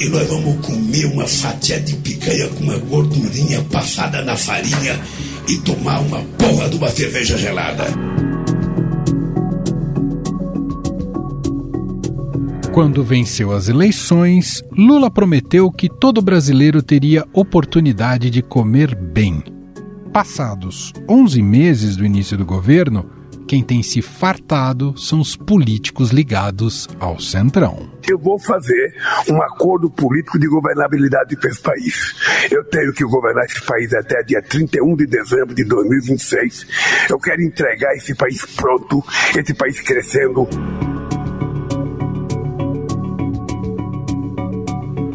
e nós vamos comer uma fatia de picanha com uma gordurinha passada na farinha e tomar uma porra de uma cerveja gelada. Quando venceu as eleições, Lula prometeu que todo brasileiro teria oportunidade de comer bem. Passados 11 meses do início do governo, quem tem se fartado são os políticos ligados ao Centrão. Eu vou fazer um acordo político de governabilidade para esse país. Eu tenho que governar esse país até dia 31 de dezembro de 2026. Eu quero entregar esse país pronto, esse país crescendo.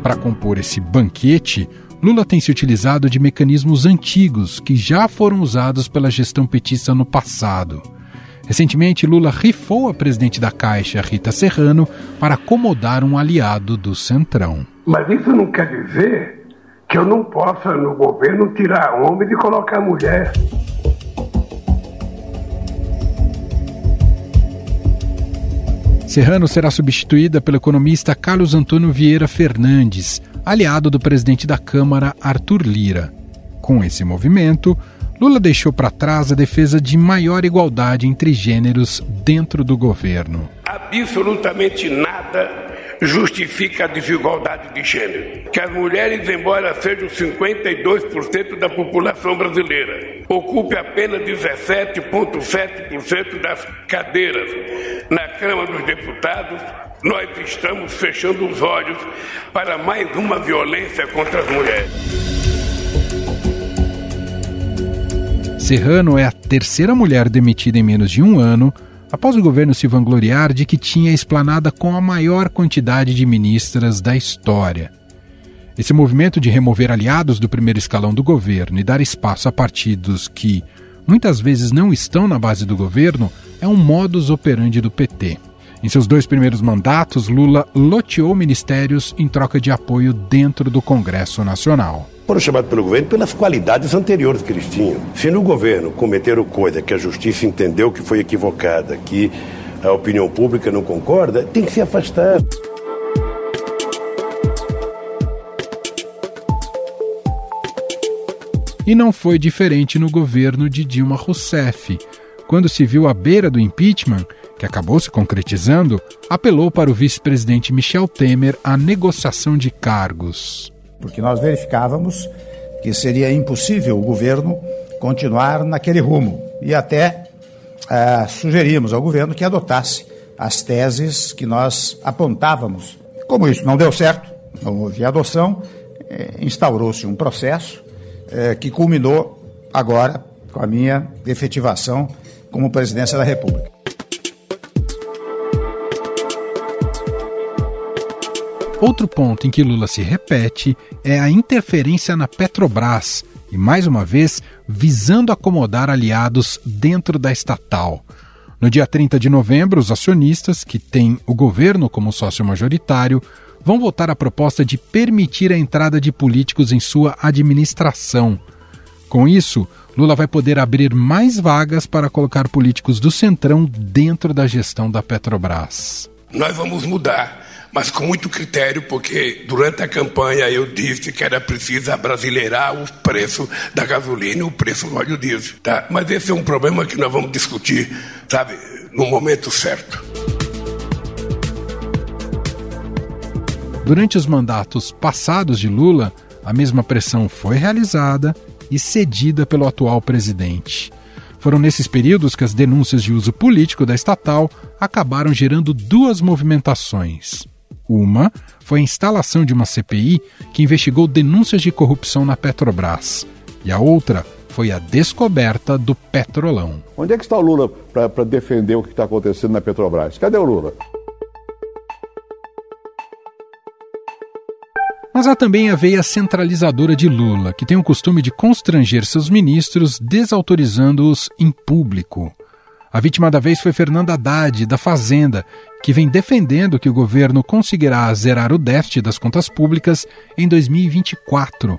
Para compor esse banquete, Lula tem se utilizado de mecanismos antigos que já foram usados pela gestão petista no passado. Recentemente, Lula rifou a presidente da Caixa, Rita Serrano, para acomodar um aliado do Centrão. Mas isso não quer dizer que eu não possa, no governo, tirar homem e colocar mulher. Serrano será substituída pelo economista Carlos Antônio Vieira Fernandes, aliado do presidente da Câmara, Arthur Lira. Com esse movimento, Lula deixou para trás a defesa de maior igualdade entre gêneros dentro do governo. Absolutamente nada justifica a desigualdade de gênero. Que as mulheres, embora sejam 52% da população brasileira, ocupem apenas 17,7% das cadeiras na Câmara dos Deputados, nós estamos fechando os olhos para mais uma violência contra as mulheres. Serrano é a terceira mulher demitida em menos de um ano, após o governo se vangloriar de que tinha esplanada com a maior quantidade de ministras da história. Esse movimento de remover aliados do primeiro escalão do governo e dar espaço a partidos que muitas vezes não estão na base do governo é um modus operandi do PT. Em seus dois primeiros mandatos, Lula loteou ministérios em troca de apoio dentro do Congresso Nacional foram chamados pelo governo pelas qualidades anteriores que eles tinham. Se no governo cometeram coisa que a justiça entendeu que foi equivocada, que a opinião pública não concorda, tem que se afastar. E não foi diferente no governo de Dilma Rousseff. Quando se viu à beira do impeachment, que acabou se concretizando, apelou para o vice-presidente Michel Temer a negociação de cargos porque nós verificávamos que seria impossível o governo continuar naquele rumo e até é, sugerimos ao governo que adotasse as teses que nós apontávamos. Como isso não deu certo, não houve adoção, é, instaurou-se um processo é, que culminou agora com a minha efetivação como presidência da República. Outro ponto em que Lula se repete é a interferência na Petrobras e, mais uma vez, visando acomodar aliados dentro da estatal. No dia 30 de novembro, os acionistas, que têm o governo como sócio majoritário, vão votar a proposta de permitir a entrada de políticos em sua administração. Com isso, Lula vai poder abrir mais vagas para colocar políticos do Centrão dentro da gestão da Petrobras. Nós vamos mudar mas com muito critério, porque durante a campanha eu disse que era preciso abrasileirar o preço da gasolina e o preço do óleo diesel. Tá? Mas esse é um problema que nós vamos discutir, sabe, no momento certo. Durante os mandatos passados de Lula, a mesma pressão foi realizada e cedida pelo atual presidente. Foram nesses períodos que as denúncias de uso político da estatal acabaram gerando duas movimentações. Uma foi a instalação de uma CPI que investigou denúncias de corrupção na Petrobras. E a outra foi a descoberta do petrolão. Onde é que está o Lula para defender o que está acontecendo na Petrobras? Cadê o Lula? Mas há também a veia centralizadora de Lula, que tem o costume de constranger seus ministros, desautorizando-os em público. A vítima da vez foi Fernanda Haddad, da Fazenda, que vem defendendo que o governo conseguirá zerar o déficit das contas públicas em 2024.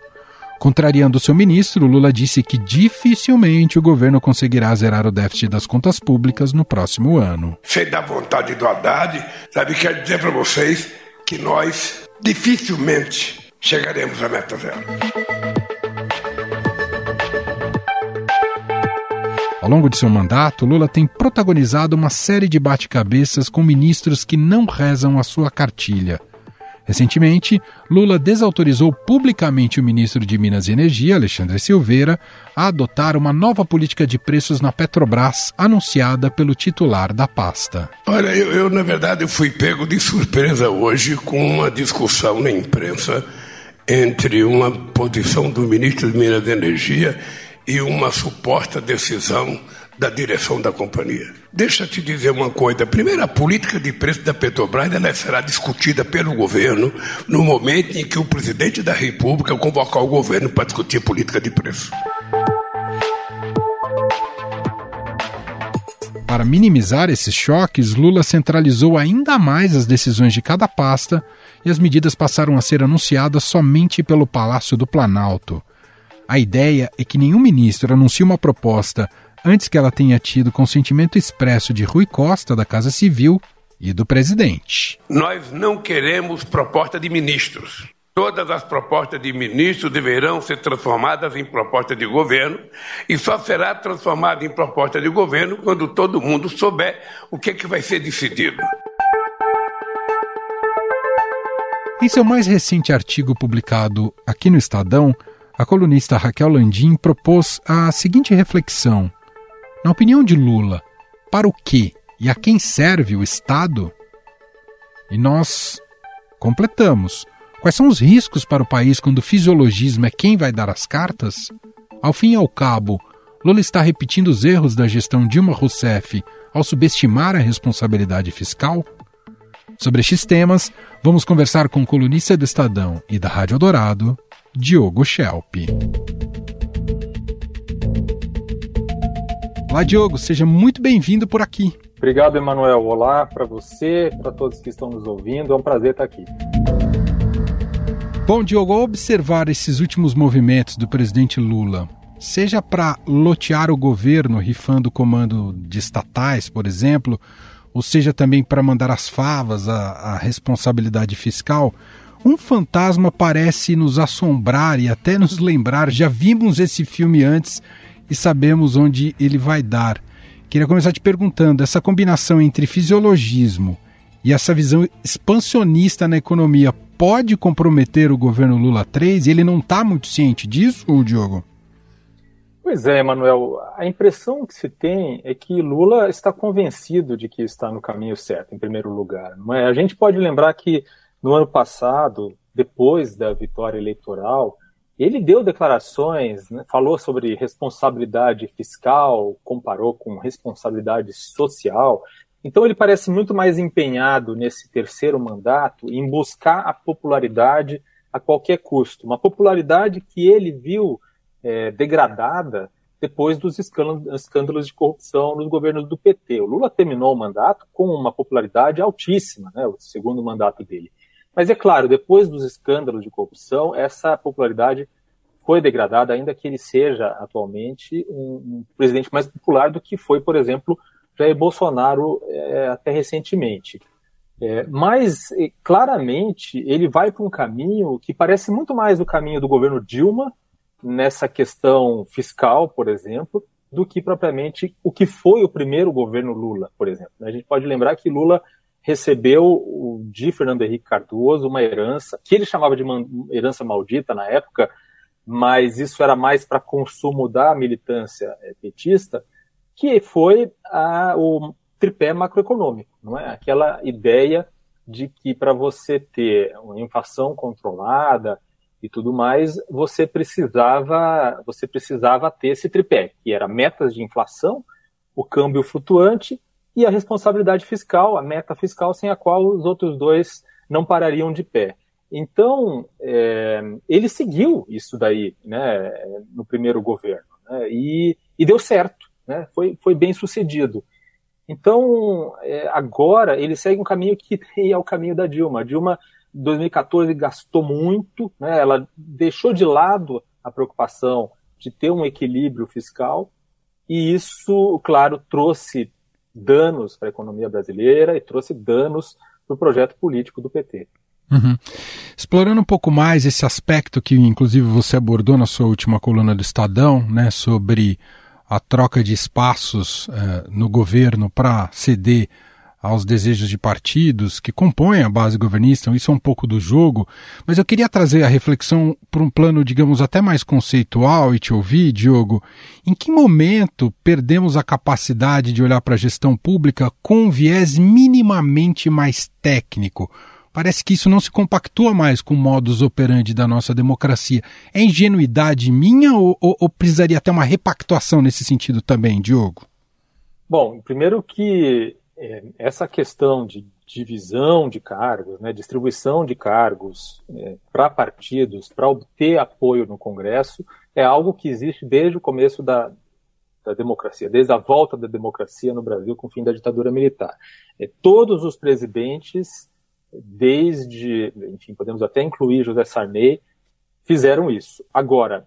Contrariando seu ministro, Lula disse que dificilmente o governo conseguirá zerar o déficit das contas públicas no próximo ano. Sei da vontade do Haddad, sabe, quero dizer para vocês que nós dificilmente chegaremos à meta zero. Ao longo de seu mandato, Lula tem protagonizado uma série de bate-cabeças com ministros que não rezam a sua cartilha. Recentemente, Lula desautorizou publicamente o ministro de Minas e Energia, Alexandre Silveira, a adotar uma nova política de preços na Petrobras, anunciada pelo titular da pasta. Olha, eu, eu na verdade eu fui pego de surpresa hoje com uma discussão na imprensa entre uma posição do ministro de Minas e Energia e uma suposta decisão da direção da companhia. Deixa eu te dizer uma coisa. Primeiro, a política de preço da Petrobras ela será discutida pelo governo no momento em que o presidente da República convocar o governo para discutir política de preço. Para minimizar esses choques, Lula centralizou ainda mais as decisões de cada pasta e as medidas passaram a ser anunciadas somente pelo Palácio do Planalto. A ideia é que nenhum ministro anuncie uma proposta antes que ela tenha tido consentimento expresso de Rui Costa, da Casa Civil, e do presidente. Nós não queremos proposta de ministros. Todas as propostas de ministros deverão ser transformadas em proposta de governo e só será transformada em proposta de governo quando todo mundo souber o que, é que vai ser decidido. Em seu mais recente artigo publicado aqui no Estadão, a colunista Raquel Landim propôs a seguinte reflexão: Na opinião de Lula, para o que e a quem serve o Estado? E nós completamos. Quais são os riscos para o país quando o fisiologismo é quem vai dar as cartas? Ao fim e ao cabo, Lula está repetindo os erros da gestão Dilma Rousseff ao subestimar a responsabilidade fiscal? Sobre estes temas, vamos conversar com o colunista do Estadão e da Rádio Dourado, Diogo Schelp. Olá, Diogo, seja muito bem-vindo por aqui. Obrigado, Emanuel. Olá para você, para todos que estão nos ouvindo. É um prazer estar aqui. Bom, Diogo, ao observar esses últimos movimentos do presidente Lula, seja para lotear o governo rifando o comando de estatais, por exemplo, ou seja também para mandar as favas à, à responsabilidade fiscal, um fantasma parece nos assombrar e até nos lembrar. Já vimos esse filme antes e sabemos onde ele vai dar. Queria começar te perguntando: essa combinação entre fisiologismo e essa visão expansionista na economia pode comprometer o governo Lula 3? Ele não está muito ciente disso, Diogo? Pois é, Manuel. A impressão que se tem é que Lula está convencido de que está no caminho certo, em primeiro lugar. É? A gente pode lembrar que no ano passado, depois da vitória eleitoral, ele deu declarações, né, falou sobre responsabilidade fiscal, comparou com responsabilidade social. Então ele parece muito mais empenhado nesse terceiro mandato em buscar a popularidade a qualquer custo, uma popularidade que ele viu é, degradada depois dos escândalos de corrupção nos governos do PT. O Lula terminou o mandato com uma popularidade altíssima, né, o segundo mandato dele. Mas é claro, depois dos escândalos de corrupção, essa popularidade foi degradada, ainda que ele seja atualmente um, presidente mais popular do que foi, por exemplo, Jair Bolsonaro é, até recentemente. É, mas, claramente, ele vai para um caminho que parece muito mais o caminho do governo Dilma, nessa questão fiscal, por exemplo, do que propriamente o que foi o primeiro governo Lula, por exemplo. A gente pode lembrar que Lula recebeu de Fernando Henrique Cardoso uma herança, que ele chamava de herança maldita na época, mas isso era mais para consumo da militância eh, petista, que foi a, o tripé macroeconômico, não é? Aquela ideia de que para você ter uma inflação controlada e tudo mais, você precisava, você precisava ter esse tripé, que era metas de inflação, o câmbio flutuante e a responsabilidade fiscal, a meta fiscal sem a qual os outros dois não parariam de pé. Então, é, ele seguiu isso daí né, no primeiro governo né, e, e, deu certo, né, foi, foi bem sucedido. Então, é, agora ele segue um caminho que é o caminho da Dilma. A Dilma, em 2014, gastou muito, né, ela deixou de lado a preocupação de ter um equilíbrio fiscal, e isso, claro, trouxe danos para a economia brasileira e trouxe danos para o projeto político do PT. Uhum. Explorando um pouco mais esse aspecto que, inclusive, você abordou na sua última coluna do Estadão, né, sobre a troca de espaços eh, no governo para ceder aos desejos de partidos que compõem a base governista, isso é um pouco do jogo, mas eu queria trazer a reflexão para um plano, digamos, até mais conceitual e te ouvir, Diogo. Em que momento perdemos a capacidade de olhar para a gestão pública com um viés minimamente mais técnico? Parece que isso não se compactua mais com o modus operandi da nossa democracia. É ingenuidade minha ou, ou, ou precisaria ter uma repactuação nesse sentido também, Diogo? Bom, primeiro que é, essa questão de divisão de cargos, né, distribuição de cargos é, para partidos, para obter apoio no Congresso, é algo que existe desde o começo da, da democracia, desde a volta da democracia no Brasil com o fim da ditadura militar. É, todos os presidentes, desde, enfim, podemos até incluir José Sarney, fizeram isso. Agora,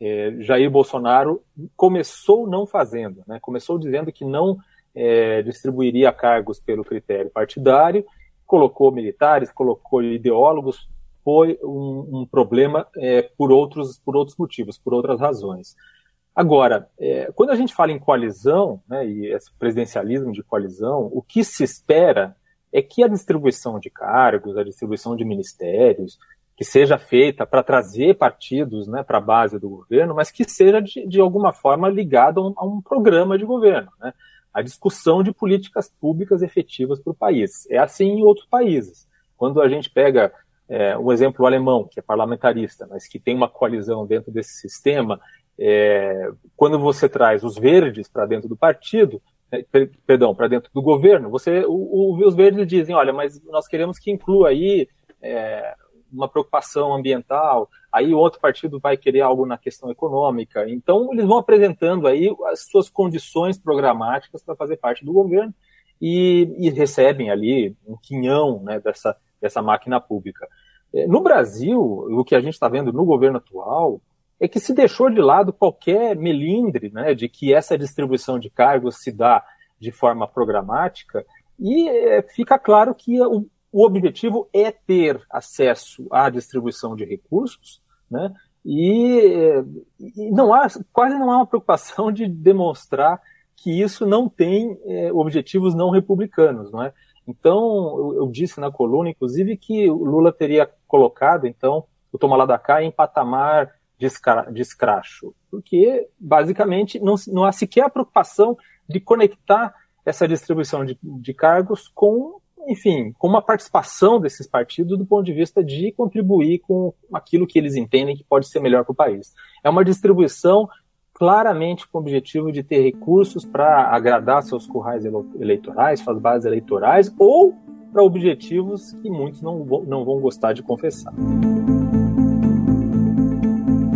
é, Jair Bolsonaro começou não fazendo, né, começou dizendo que não é, distribuiria cargos pelo critério partidário, colocou militares, colocou ideólogos, foi um, um problema é, por, outros, por outros motivos, por outras razões. Agora, é, quando a gente fala em coalizão, né, e esse presidencialismo de coalizão, o que se espera é que a distribuição de cargos, a distribuição de ministérios, que seja feita para trazer partidos né, para a base do governo, mas que seja de, de alguma forma ligado a um, a um programa de governo. Né? A discussão de políticas públicas efetivas para o país. É assim em outros países. Quando a gente pega é, um exemplo alemão, que é parlamentarista, mas que tem uma coalizão dentro desse sistema, é, quando você traz os verdes para dentro do partido, é, perdão, para dentro do governo, você, o, o, os verdes dizem, olha, mas nós queremos que inclua aí é, uma preocupação ambiental, aí o outro partido vai querer algo na questão econômica. Então, eles vão apresentando aí as suas condições programáticas para fazer parte do governo e, e, recebem ali um quinhão né, dessa, dessa máquina pública. É, no Brasil, o que a gente está vendo no governo atual é que se deixou de lado qualquer melindre né, de que essa distribuição de cargos se dá de forma programática e é, fica claro que o, o objetivo é ter acesso à distribuição de recursos, né? E, e não há, quase não há uma preocupação de demonstrar que isso não tem é, objetivos não republicanos, não é? Então, eu, eu, disse na coluna, inclusive, que o Lula teria colocado, então, o Toma lá da cá em patamar de, escra, de escracho, porque, basicamente, não, não há sequer a preocupação de conectar essa distribuição de, de cargos com enfim, com uma participação desses partidos do ponto de vista de contribuir com aquilo que eles entendem que pode ser melhor para o país. É uma distribuição claramente com o objetivo de ter recursos para agradar seus currais eleitorais, suas bases eleitorais, ou para objetivos que muitos não, não vão gostar de confessar.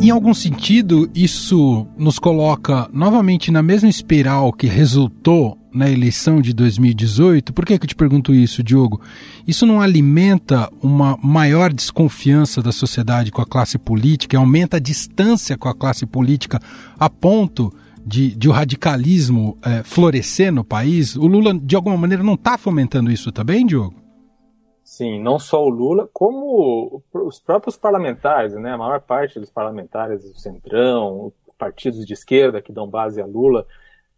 Em algum sentido, isso nos coloca novamente na mesma espiral que resultou na eleição de 2018. Por que, que eu te pergunto isso, Diogo? Isso não alimenta uma maior desconfiança da sociedade com a classe política, aumenta a distância com a classe política a ponto de, de o radicalismo é, florescer no país? O Lula, de alguma maneira, não está fomentando isso também, Diogo? Sim, não só o Lula, como os próprios parlamentares, né? A maior parte dos parlamentares do Centrão, partidos de esquerda que dão base a Lula,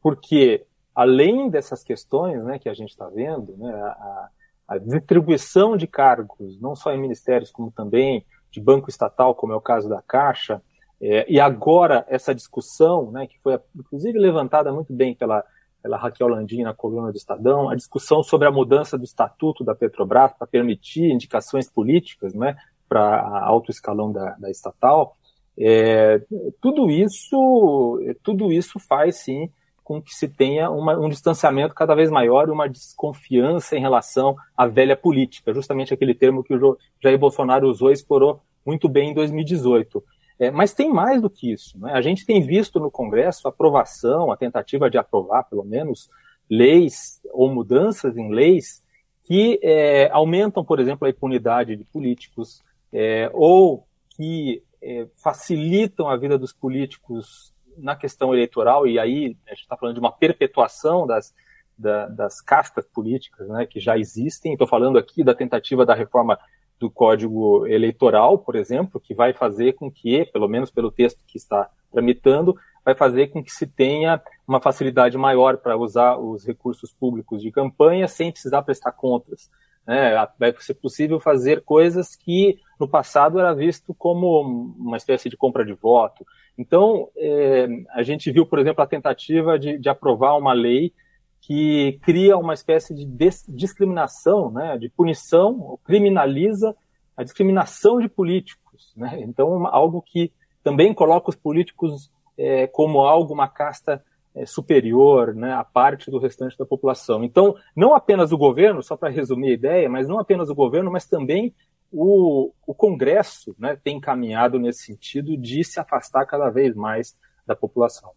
porque além dessas questões né, que a gente está vendo, né, a, a, distribuição de cargos, não só em ministérios, como também de banco estatal, como é o caso da Caixa, é, e agora essa discussão, né, que foi inclusive levantada muito bem pela, pela Raquel Landim na coluna do Estadão, a discussão sobre a mudança do estatuto da Petrobras para permitir indicações políticas né, para alto escalão da, da estatal, é, tudo isso tudo isso faz sim com que se tenha uma, um distanciamento cada vez maior e uma desconfiança em relação à velha política, justamente aquele termo que o Jair Bolsonaro usou e explorou muito bem em 2018. É, mas tem mais do que isso. Né? A gente tem visto no Congresso a aprovação, a tentativa de aprovar, pelo menos, leis ou mudanças em leis que é, aumentam, por exemplo, a impunidade de políticos é, ou que é, facilitam a vida dos políticos na questão eleitoral, e aí a gente está falando de uma perpetuação das, da, das castas políticas né, que já existem. Estou falando aqui da tentativa da reforma do Código Eleitoral, por exemplo, que vai fazer com que, pelo menos pelo texto que está tramitando, vai fazer com que se tenha uma facilidade maior para usar os recursos públicos de campanha sem precisar prestar contas. Né? Vai ser possível fazer coisas que no passado era visto como uma espécie de compra de voto. Então, é, a gente viu, por exemplo, a tentativa de, de aprovar uma lei que cria uma espécie de discriminação, né, de punição, criminaliza a discriminação de políticos. Né? Então, algo que também coloca os políticos é, como algo, uma casta é, superior, né, à parte do restante da população. Então, não apenas o governo, só para resumir a ideia, mas não apenas o governo, mas também o, o Congresso né, tem caminhado nesse sentido de se afastar cada vez mais da população.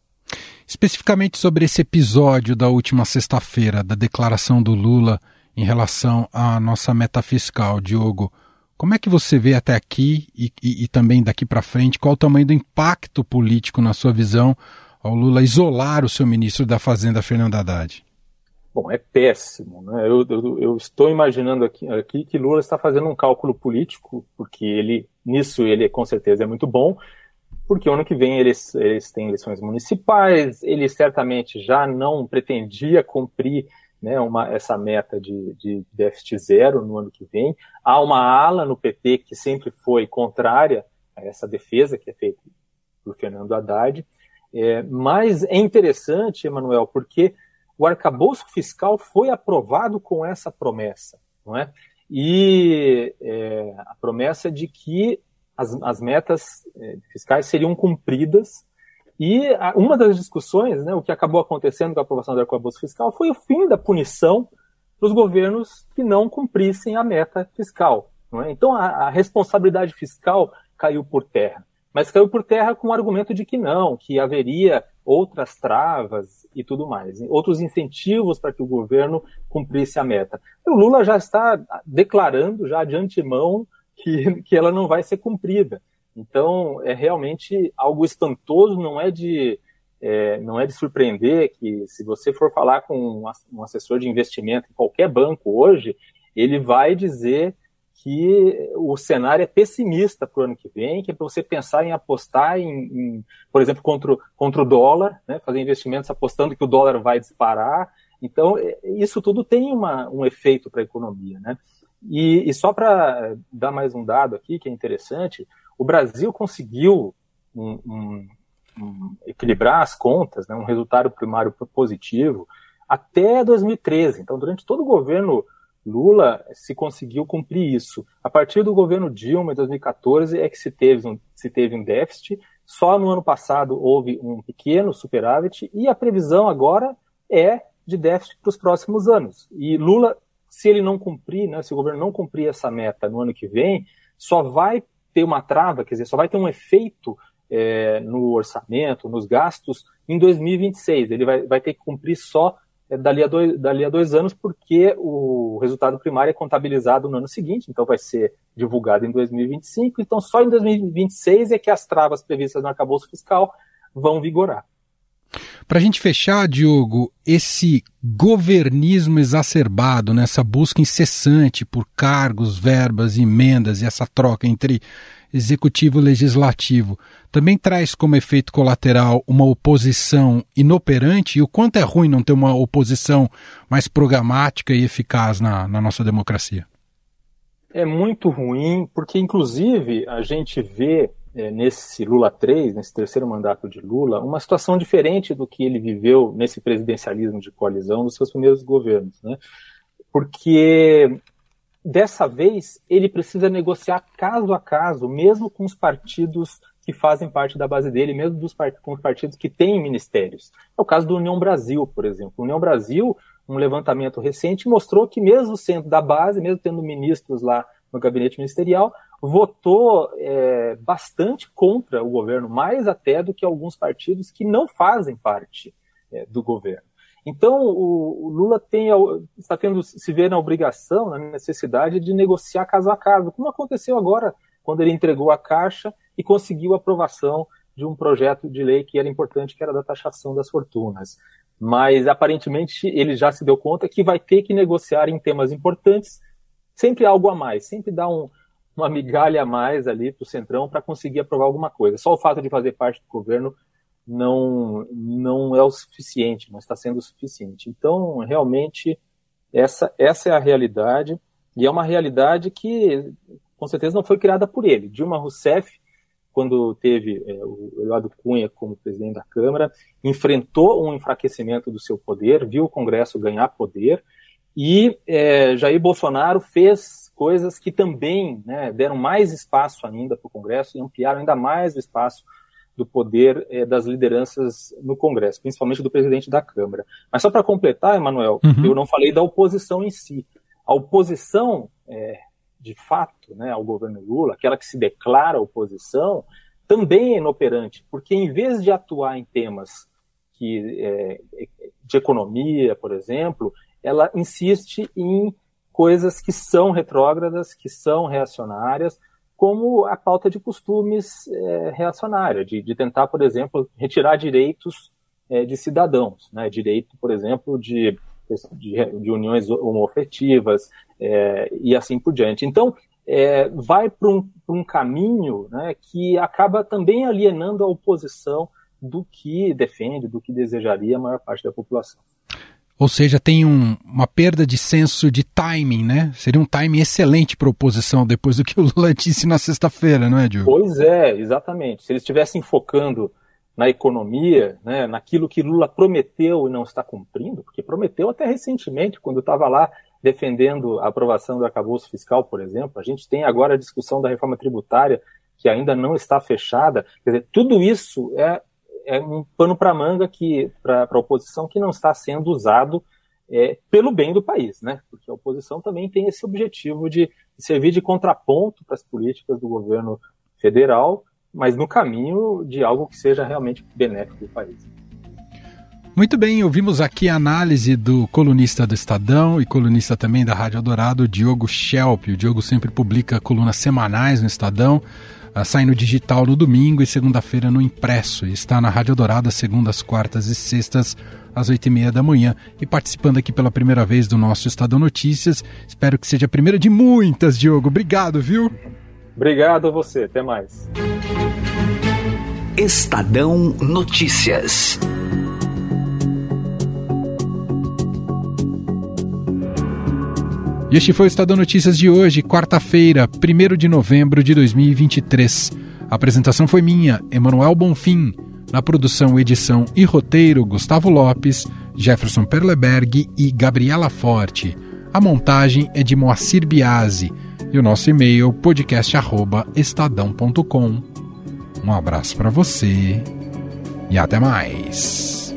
Especificamente sobre esse episódio da última sexta-feira, da declaração do Lula em relação à nossa meta fiscal, Diogo, como é que você vê até aqui e, e, e também daqui para frente, qual o tamanho do impacto político na sua visão ao Lula isolar o seu ministro da Fazenda, Fernando Haddad? Bom, é péssimo. Né? Eu, eu, eu, estou imaginando aqui, aqui que Lula está fazendo um cálculo político, porque ele nisso ele com certeza é muito bom, porque ano que vem eles, eles têm eleições municipais, ele certamente já não pretendia cumprir né, uma, essa meta de, de déficit zero no ano que vem. Há uma ala no PT que sempre foi contrária a essa defesa que é feita por Fernando Haddad. É, mas é interessante, Emanuel, porque o arcabouço fiscal foi aprovado com essa promessa, não é? E é, a promessa de que as, as metas é, fiscais seriam cumpridas e a, uma das discussões, né, o que acabou acontecendo com a aprovação do arcabouço fiscal foi o fim da punição para os governos que não cumprissem a meta fiscal. É? Então a, a responsabilidade fiscal caiu por terra mas caiu por terra com o argumento de que não, que haveria outras travas e tudo mais, outros incentivos para que o governo cumprisse a meta. O Lula já está declarando já de antemão que, que ela não vai ser cumprida. Então é realmente algo espantoso, não é de é, não é de surpreender que se você for falar com um assessor de investimento em qualquer banco hoje, ele vai dizer que o cenário é pessimista para o ano que vem, que é para você pensar em apostar em, em, por exemplo, contra, contra o dólar, né, fazer investimentos apostando que o dólar vai disparar. Então, é, isso tudo tem uma, um efeito para a economia. Né? E, e só para dar mais um dado aqui, que é interessante, o Brasil conseguiu um, um, um, equilibrar as contas, né, um resultado primário positivo, até 2013. Então, durante todo o governo Lula se conseguiu cumprir isso. A partir do governo Dilma, em 2014, é que se teve um, se teve um déficit. Só no ano passado houve um pequeno superávit e a previsão agora é de déficit para os próximos anos. E Lula, se ele não cumprir, né, se o governo não cumprir essa meta no ano que vem, só vai ter uma trava, quer dizer, só vai ter um efeito é, no orçamento, nos gastos, em 2026. Ele vai, vai ter que cumprir só dali, a dois, dali a dois anos, porque o resultado primário é contabilizado no ano seguinte, então vai ser divulgado em 2025. Então, só em 2026 é que as travas previstas no arcabouço fiscal vão vigorar. Para a gente fechar, Diogo, esse governismo exacerbado, nessa busca incessante por cargos, verbas, emendas e essa troca entre executivo legislativo, também traz como efeito colateral uma oposição inoperante e o quanto é ruim não ter uma oposição mais programática e eficaz na, na nossa democracia? É muito ruim, porque inclusive a gente vê é, nesse Lula 3, nesse terceiro mandato de Lula, uma situação diferente do que ele viveu nesse presidencialismo de coalizão nos seus primeiros governos. Né? Porque dessa vez ele precisa negociar caso a caso, mesmo com os partidos que fazem parte da base dele, mesmo dos com os partidos que têm ministérios. É o caso do União Brasil, por exemplo. O União Brasil, um levantamento recente, mostrou que mesmo sendo da base, mesmo tendo ministros lá no gabinete ministerial, votou é, bastante contra o governo, mais até do que alguns partidos que não fazem parte é, do governo. Então, o, Lula tem, está tendo se ver na obrigação, na necessidade de negociar caso a caso, como aconteceu agora quando ele entregou a Caixa e conseguiu a aprovação de um projeto de lei que era importante, que era da taxação das fortunas. Mas, aparentemente, ele já se deu conta que vai ter que negociar em temas importantes sempre algo a mais, sempre dar um, uma migalha a mais ali para o Centrão para conseguir aprovar alguma coisa. Só o fato de fazer parte do governo não, não é o suficiente, não está sendo o suficiente. Então, realmente, essa, essa é a realidade, e é uma realidade que, com certeza, não foi criada por ele. Dilma Rousseff, quando teve é, o Eduardo Cunha como presidente da Câmara, enfrentou um enfraquecimento do seu poder, viu o Congresso ganhar poder, e é, Jair Bolsonaro fez coisas que também né, deram mais espaço ainda para o Congresso e ampliaram ainda mais o espaço do poder é, das lideranças no Congresso, principalmente do presidente da Câmara. Mas só para completar, Emanuel, uhum. eu não falei da oposição em si. A oposição, é, de fato, né, ao governo Lula, aquela que se declara oposição, também é inoperante, porque em vez de atuar em temas que, é, de economia, por exemplo, ela insiste em coisas que são retrógradas, que são reacionárias, como a pauta de costumes é, reacionária, de, de, tentar, por exemplo, retirar direitos é, de cidadãos, né? direito, por exemplo, de, de, de uniões homoafetivas é, e assim por diante. Então, é, vai para um, um, caminho né, que acaba também alienando a oposição do que defende, do que desejaria a maior parte da população. Ou seja, tem um, uma perda de senso de timing, né? Seria um timing excelente para oposição depois do que o Lula disse na sexta-feira, não é, Diogo? Pois é, exatamente. Se eles estivessem focando na economia, né, naquilo que Lula prometeu e não está cumprindo, porque prometeu até recentemente, quando estava lá defendendo a aprovação do arcabouço fiscal, por exemplo. A gente tem agora a discussão da reforma tributária, que ainda não está fechada. Quer dizer, tudo isso é é um pano para manga que para a oposição que não está sendo usado é, pelo bem do país, né? Porque a oposição também tem esse objetivo de servir de contraponto para as políticas do governo federal, mas no caminho de algo que seja realmente benéfico para o país. Muito bem, ouvimos aqui a análise do colunista do Estadão e colunista também da Rádio Dourado, Diogo Schelp. O Diogo sempre publica colunas semanais no Estadão. Uh, sai no digital no domingo e segunda-feira no impresso. E está na Rádio Dourada segundas, quartas e sextas às oito e meia da manhã e participando aqui pela primeira vez do nosso Estadão Notícias. Espero que seja a primeira de muitas, Diogo. Obrigado, viu? Obrigado a você. Até mais. Estadão Notícias. E este foi o Estadão Notícias de hoje, quarta-feira, 1 de novembro de 2023. A apresentação foi minha, Emanuel Bonfim. Na produção, edição e roteiro, Gustavo Lopes, Jefferson Perleberg e Gabriela Forte. A montagem é de Moacir Biasi. E o nosso e-mail, podcast.estadão.com. Um abraço para você e até mais.